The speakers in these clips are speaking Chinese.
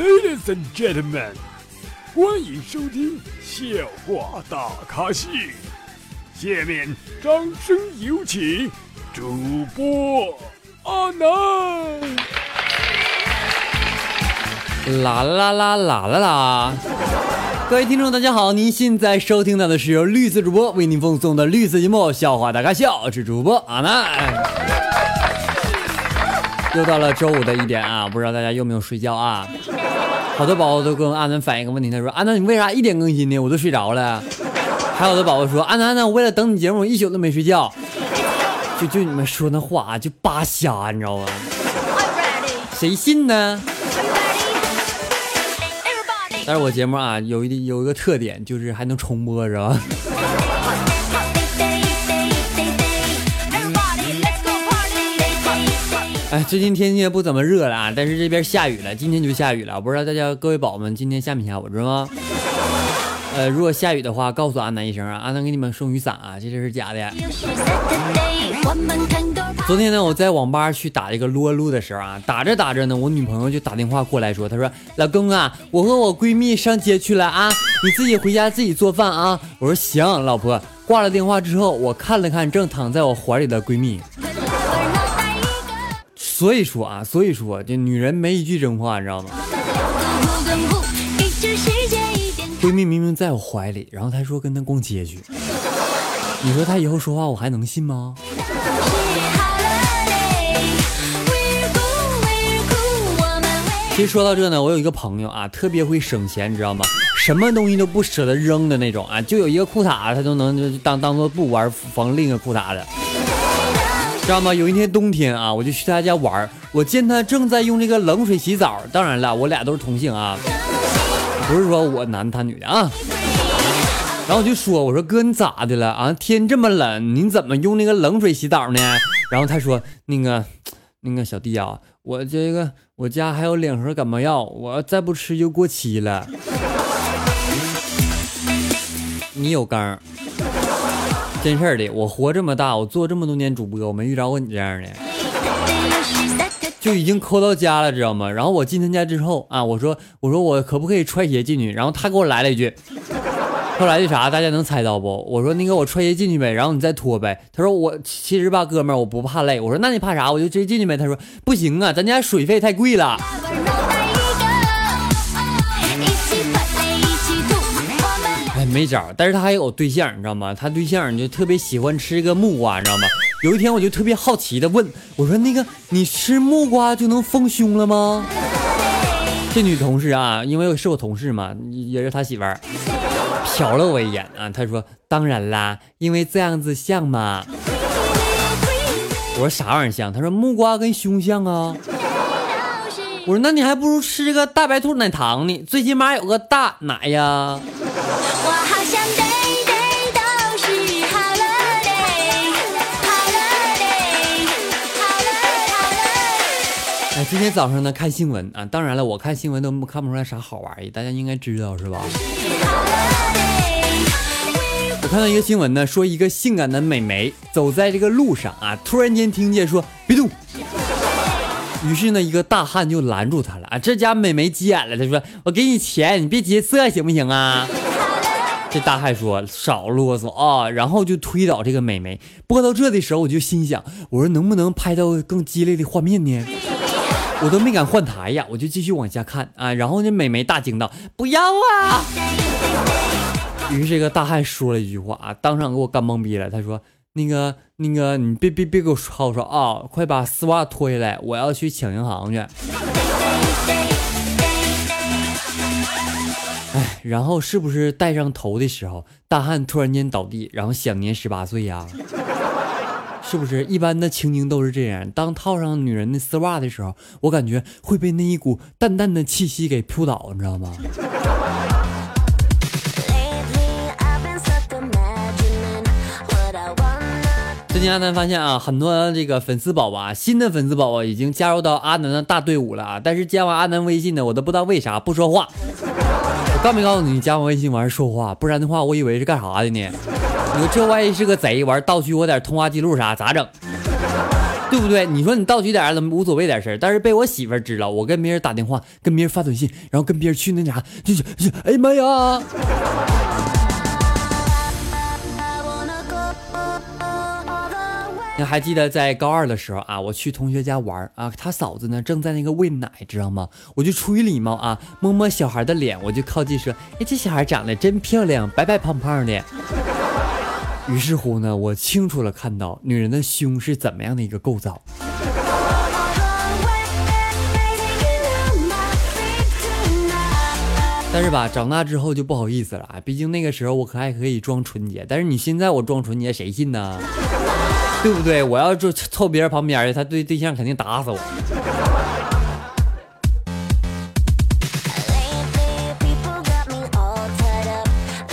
Ladies and gentlemen，欢迎收听笑话大咖秀。下面掌声有请主播阿南。啦啦啦啦啦啦！各位听众，大家好，您现在收听到的是由绿色主播为您奉送的绿色节目《笑话大咖笑》，我是主播阿南。又到了周五的一点啊，不知道大家有没有睡觉啊？好多宝宝都跟安南反映一个问题，他说：“安南，你为啥一点更新呢？我都睡着了。”还有的宝宝说：“安南，阿南，我为了等你节目，我一宿都没睡觉。”就就你们说那话就扒瞎，你知道吗？谁信呢？但是我节目啊，有一有一个特点，就是还能重播，知道吧？哎，最近天气也不怎么热了啊，但是这边下雨了，今天就下雨了。不知道大家各位宝宝们今天下没下，我知道吗？呃，如果下雨的话，告诉阿南一声啊，阿南给你们送雨伞啊，这这是假的。昨天呢，我在网吧去打这个撸啊撸的时候啊，打着打着呢，我女朋友就打电话过来说，她说：“老公啊，我和我闺蜜上街去了啊，你自己回家自己做饭啊。”我说：“行，老婆。”挂了电话之后，我看了看正躺在我怀里的闺蜜。所以说啊，所以说这女人没一句真话，你知道吗？闺蜜明明在我怀里，然后她说跟她逛街去。你说她以后说话我还能信吗？其实说到这呢，我有一个朋友啊，特别会省钱，你知道吗？什么东西都不舍得扔的那种啊，就有一个裤衩，他都能就当当做布玩缝另一个裤衩的，知道吗？有一天冬天啊，我就去他家玩，我见他正在用这个冷水洗澡。当然了，我俩都是同性啊。不是说我男他女的啊，然后我就说，我说哥你咋的了啊？天这么冷，你怎么用那个冷水洗澡呢？然后他说那个那个小弟啊，我这个我家还有两盒感冒药，我再不吃就过期了。你有刚，真事儿的，我活这么大，我做这么多年主播，我没遇着过你这样的。就已经抠到家了，知道吗？然后我进他家之后啊，我说我说我可不可以穿鞋进去？然后他给我来了一句，后来的啥？大家能猜到不？我说那个我穿鞋进去呗，然后你再脱呗。他说我其实吧，哥们儿我不怕累。我说那你怕啥？我就直接进去呗。他说不行啊，咱家水费太贵了。没招。但是他还有对象，你知道吗？他对象就特别喜欢吃一个木瓜，你知道吗？有一天我就特别好奇的问我说：“那个你吃木瓜就能丰胸了吗？”这女同事啊，因为是我同事嘛，也是他媳妇儿，瞟了我一眼啊，她说：“当然啦，因为这样子像嘛。”我说：“啥玩意儿像？”她说：“木瓜跟胸像啊。”我说：“那你还不如吃个大白兔奶糖呢，最起码有个大奶呀。”今天早上呢看新闻啊，当然了，我看新闻都看不出来啥好玩意，大家应该知道是吧？我看到一个新闻呢，说一个性感的美眉走在这个路上啊，突然间听见说别动，于是呢一个大汉就拦住她了啊，这家美眉急眼了，他说我给你钱，你别劫色行不行啊？这大汉说少啰嗦啊，然后就推倒这个美眉。播到这的时候，我就心想，我说能不能拍到更激烈的画面呢？我都没敢换台呀，我就继续往下看啊。然后那美眉大惊道：“不要啊！”于是这个大汉说了一句话啊，当场给我干懵逼了。他说：“那个那个，你别别别给我吵吵啊，快把丝袜脱下来，我要去抢银行去。”哎，然后是不是戴上头的时候，大汉突然间倒地，然后享年十八岁呀？是不是一般的情景都是这样？当套上女人的丝袜的时候，我感觉会被那一股淡淡的气息给扑倒，你知道吗？最近阿南发现啊，很多这个粉丝宝宝啊，新的粉丝宝宝已经加入到阿南的大队伍了啊！但是加完阿南微信呢，我都不知道为啥不说话。我告没告诉你，加完微信完事说话，不然的话，我以为是干啥的呢？你说这万一是个贼，玩盗取我点通话记录啥，咋整？对不对？你说你盗取点怎么无所谓点事儿，但是被我媳妇知道，我跟别人打电话，跟别人发短信，然后跟别人去那啥，就就就，哎呀妈呀！你还记得在高二的时候啊，我去同学家玩啊，他嫂子呢正在那个喂奶，知道吗？我就出于礼貌啊，摸摸小孩的脸，我就靠近说，哎，这小孩长得真漂亮，白白胖胖的。于是乎呢，我清楚了看到女人的胸是怎么样的一个构造。但是吧，长大之后就不好意思了啊，毕竟那个时候我可还可以装纯洁，但是你现在我装纯洁，谁信呢？对不对？我要就凑别人旁边去，他对对象肯定打死我。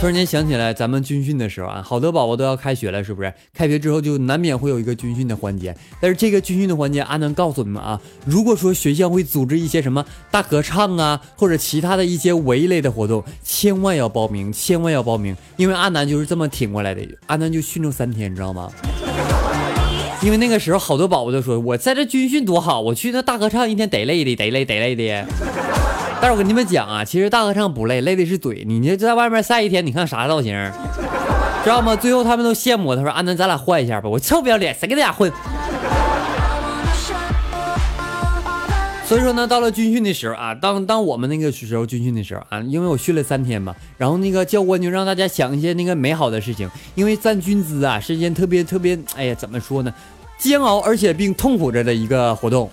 突然间想起来，咱们军训的时候啊，好多宝宝都要开学了，是不是？开学之后就难免会有一个军训的环节。但是这个军训的环节，阿南告诉你们啊，如果说学校会组织一些什么大合唱啊，或者其他的一些文艺类的活动，千万要报名，千万要报名，因为阿南就是这么挺过来的。阿南就训了三天，你知道吗？因为那个时候好多宝宝都说，我在这军训多好，我去那大合唱一天得累的，得累得累的。但是我跟你们讲啊，其实大合唱不累，累的是嘴。你这在外面晒一天，你看啥造型，知道吗？最后他们都羡慕我，他说：“安南，咱俩换一下吧。”我臭不要脸，谁跟你俩混？所以说呢，到了军训的时候啊，当当我们那个时候军训的时候啊，因为我训了三天嘛，然后那个教官就让大家想一些那个美好的事情，因为站军姿啊是一件特别特别，哎呀，怎么说呢，煎熬而且并痛苦着的一个活动。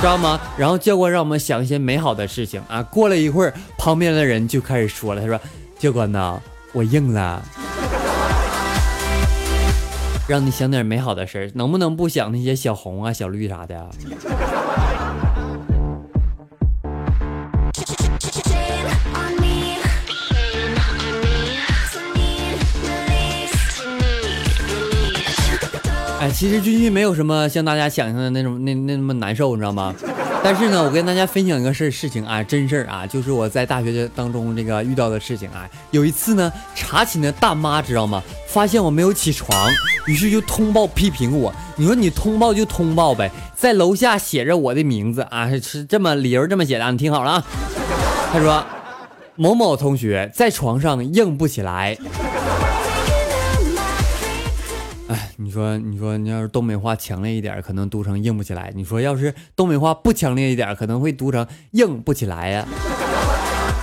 知道吗？然后教官让我们想一些美好的事情啊。过了一会儿，旁边的人就开始说了，他说：“教官呐，我硬了，让你想点美好的事儿，能不能不想那些小红啊、小绿啥的？”，其实军训没有什么像大家想象的那种那那么难受，你知道吗？但是呢，我跟大家分享一个事事情啊，真事儿啊，就是我在大学当中这个遇到的事情啊。有一次呢，查寝的大妈知道吗？发现我没有起床，于是就通报批评我。你说你通报就通报呗，在楼下写着我的名字啊，是这么理由这么写的，你听好了啊。他说，某某同学在床上硬不起来。你说，你说，你要是东北话强烈一点，可能读成硬不起来。你说，要是东北话不强烈一点，可能会读成硬不起来呀。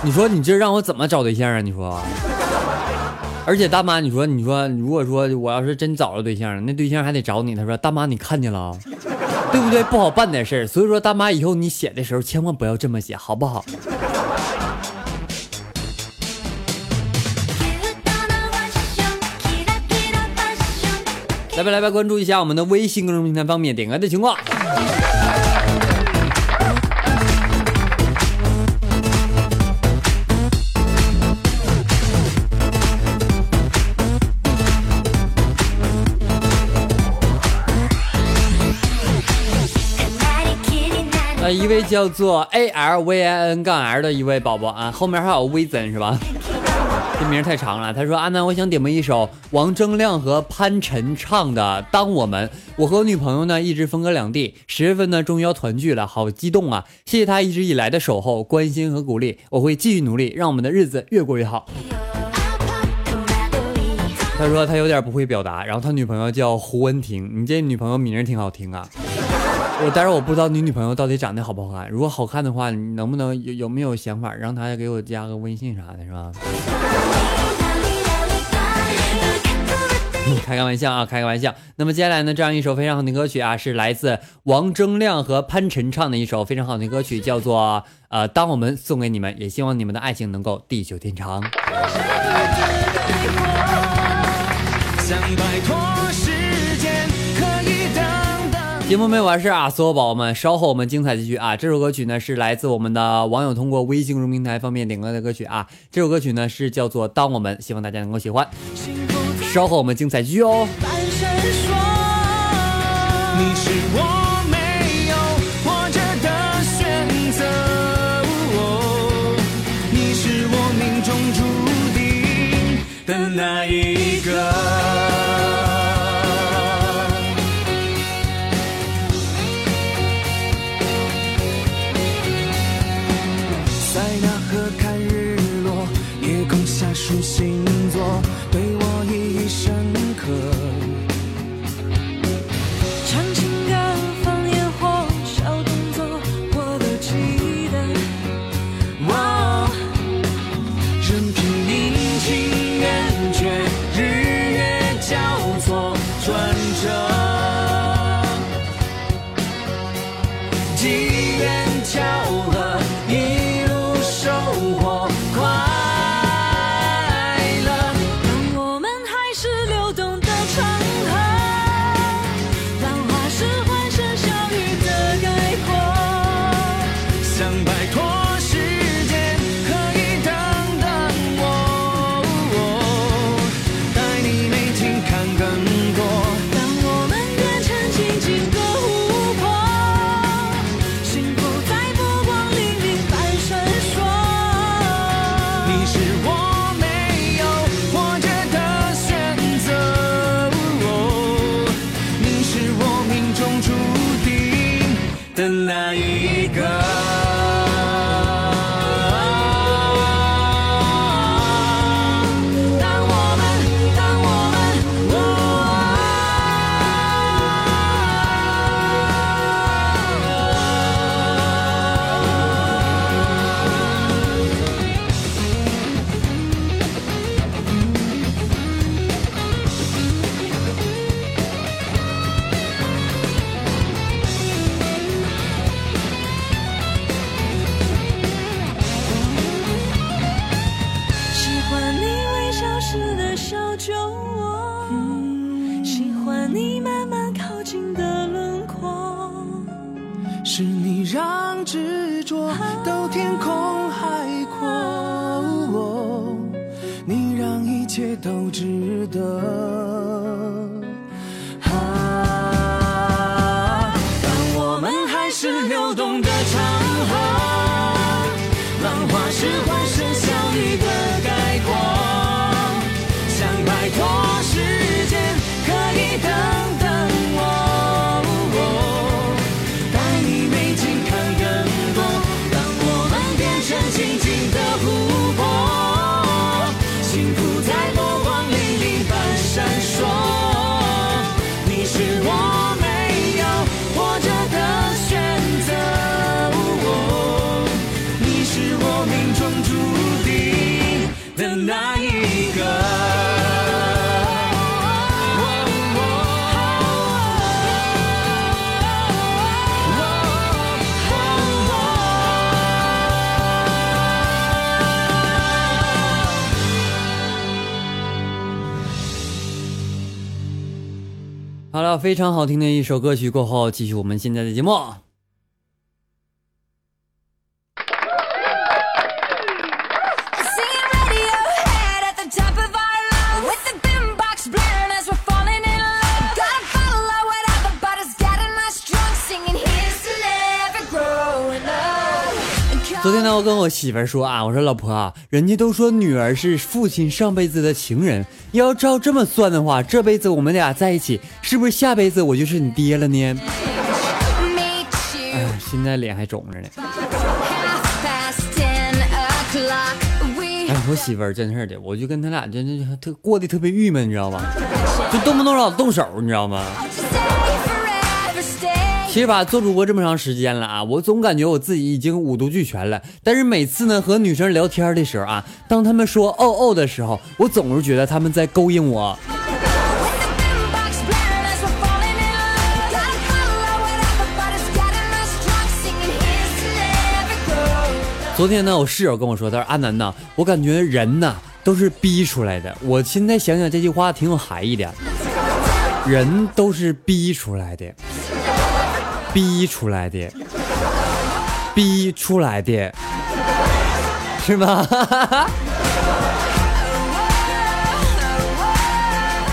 你说，你这让我怎么找对象啊？你说，而且大妈，你说，你说，如果说我要是真找了对象，那对象还得找你。他说，大妈，你看见了，对不对？不好办点事儿。所以说，大妈，以后你写的时候千万不要这么写，好不好？来吧，来吧，关注一下我们的微信公众平台方面点歌的情况。呃，一位叫做 A L V I N 杠 L 的一位宝宝啊，后面还有微森是吧？这名太长了。他说：“阿南，我想点播一首王铮亮和潘辰唱的《当我们》。我和我女朋友呢一直分隔两地，十月份呢终于要团聚了，好激动啊！谢谢他一直以来的守候、关心和鼓励，我会继续努力，让我们的日子越过越好。”他说他有点不会表达，然后他女朋友叫胡文婷，你这女朋友名挺好听啊。我但是我不知道你女朋友到底长得好不好看，如果好看的话，你能不能有有没有想法让她给我加个微信啥的，是吧？开个玩笑啊，开个玩笑。那么接下来呢，这样一首非常好的歌曲啊，是来自王铮亮和潘辰唱的一首非常好的歌曲，叫做呃，当我们送给你们，也希望你们的爱情能够地久天长。想摆脱是节目没完事啊，所有宝宝们，稍后我们精彩继续啊！这首歌曲呢是来自我们的网友通过微信公众平台方面点歌的歌曲啊，这首歌曲呢是叫做《当我们》，希望大家能够喜欢。稍后我们精彩继续哦。的非常好听的一首歌曲过后，继续我们现在的节目。昨天呢，我跟我媳妇儿说啊，我说老婆啊，人家都说女儿是父亲上辈子的情人，要照这么算的话，这辈子我们俩在一起，是不是下辈子我就是你爹了呢？哎，现在脸还肿着呢。哎，我媳妇儿真是的，我就跟他俩真真特过得特别郁闷，你知道吗？就动不动老动手，你知道吗？其实吧，做主播这么长时间了啊，我总感觉我自己已经五毒俱全了。但是每次呢和女生聊天的时候啊，当她们说哦哦的时候，我总是觉得他们在勾引我。昨天呢，我室友跟我说，他说阿南呐，我感觉人呐都是逼出来的。我现在想想这句话挺有含义的，人都是逼出来的。逼出来的，逼出来的，是吧？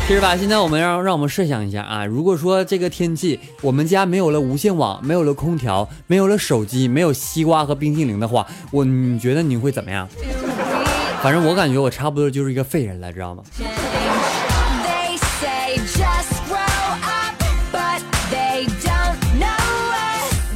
其实吧，现在我们让让我们设想一下啊，如果说这个天气，我们家没有了无线网，没有了空调，没有了手机，没有西瓜和冰淇淋的话，我你觉得你会怎么样？反正我感觉我差不多就是一个废人了，知道吗？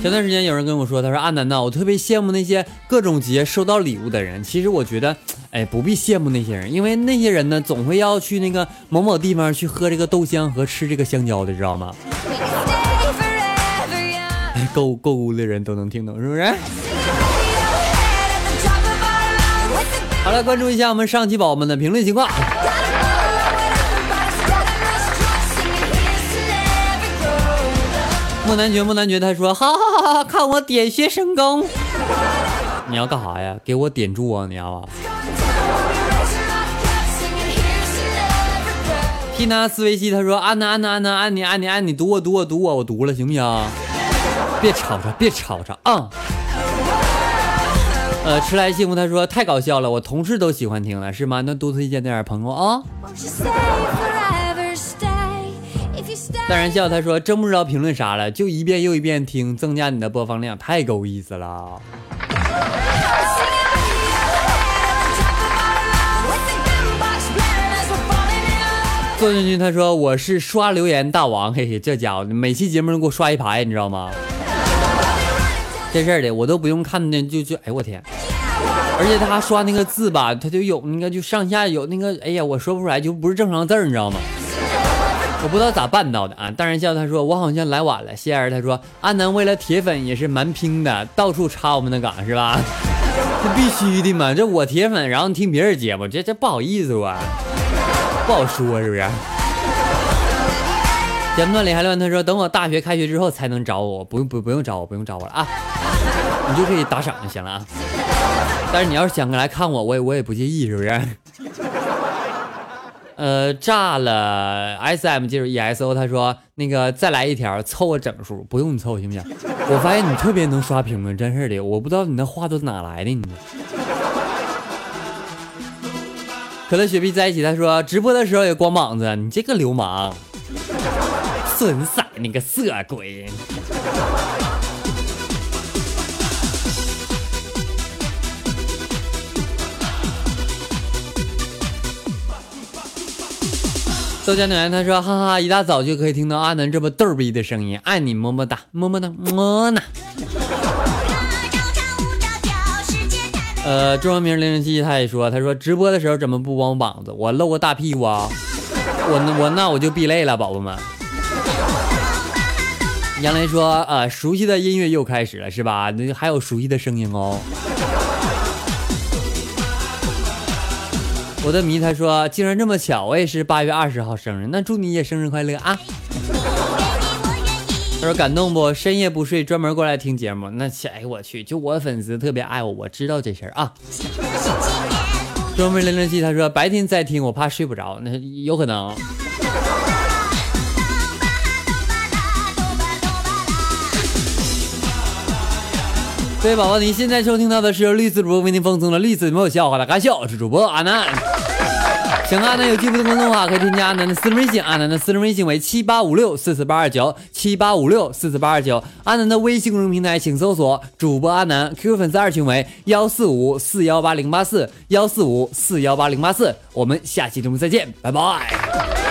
前段时间有人跟我说，他说阿南呐，我特别羡慕那些各种节收到礼物的人。其实我觉得，哎，不必羡慕那些人，因为那些人呢，总会要去那个某某地方去喝这个豆香和吃这个香蕉的，知道吗？哎，购购物的人都能听懂，是不是？好了，关注一下我们上期宝宝们的评论情况。木男爵，木男爵，他说：好好好好，看我点穴神功。你要干啥呀？给我点住啊！你要。皮娜斯维西，他说：安娜，安娜，安娜，安你，安你，安你，读我，读我，读我，我读了，行不行？别吵吵，别吵吵啊！呃，迟来幸福，他说：太搞笑了，我同事都喜欢听了，是吗？那多推荐点朋友啊。大然笑，他说真不知道评论啥了，就一遍又一遍听，增加你的播放量，太够意思了。坐进去，他说我是刷留言大王，嘿嘿，这家伙每期节目都给我刷一排，你知道吗？真事儿的，我都不用看那就就哎我天，而且他刷那个字吧，他就有那个就上下有那个，哎呀，我说不出来，就不是正常字，你知道吗？我不知道咋办到的啊！大人笑他说我好像来晚了。谢儿他说阿南为了铁粉也是蛮拼的，到处插我们的岗是吧？这必须的嘛！这我铁粉，然后听别人节目，这这不好意思吧，不好说是不是？节目段里还乱他说等我大学开学之后才能找我，不用不不用找我，不用找我了啊，你就可以打赏就行了啊。但是你要是想来看我，我也我也不介意，是不是？呃，炸了！S M 就是 E S O，他说那个再来一条，凑个整数，不用你凑行不行？我发现你特别能刷屏了，真是的，我不知道你那话都哪来的你。可乐雪碧在一起，他说直播的时候也光膀子，你这个流氓，损色，你个色鬼。豆浆牛他说：“哈哈，一大早就可以听到阿南这么逗逼的声音，爱你么么哒，么么哒，么呢。”呃，中文名零零七他也说：“他说直播的时候怎么不光膀子？我露个大屁股啊！我我那我就避累了，宝宝们。”杨雷说：“呃，熟悉的音乐又开始了，是吧？那还有熟悉的声音哦。”我的迷他说，竟然这么巧，我也是八月二十号生日，那祝你也生日快乐啊！他说感动不？深夜不睡，专门过来听节目，那哎我去，就我粉丝特别爱我，我知道这事儿啊。专门零零七他说白天在听，我怕睡不着，那有可能。各位宝宝，您现在收听到的是由绿色主播为您奉送的绿色没有笑话的搞笑，我是主播阿南。想看阿南有进步的观众的话，可以添加阿南的私人微信，阿南的私人微信为七八五六四四八二九七八五六四四八二九。阿南的微信公众平台，请搜索主播阿南，QQ 粉丝二群为幺四五四幺八零八四幺四五四幺八零八四。我们下期节目再见，拜拜。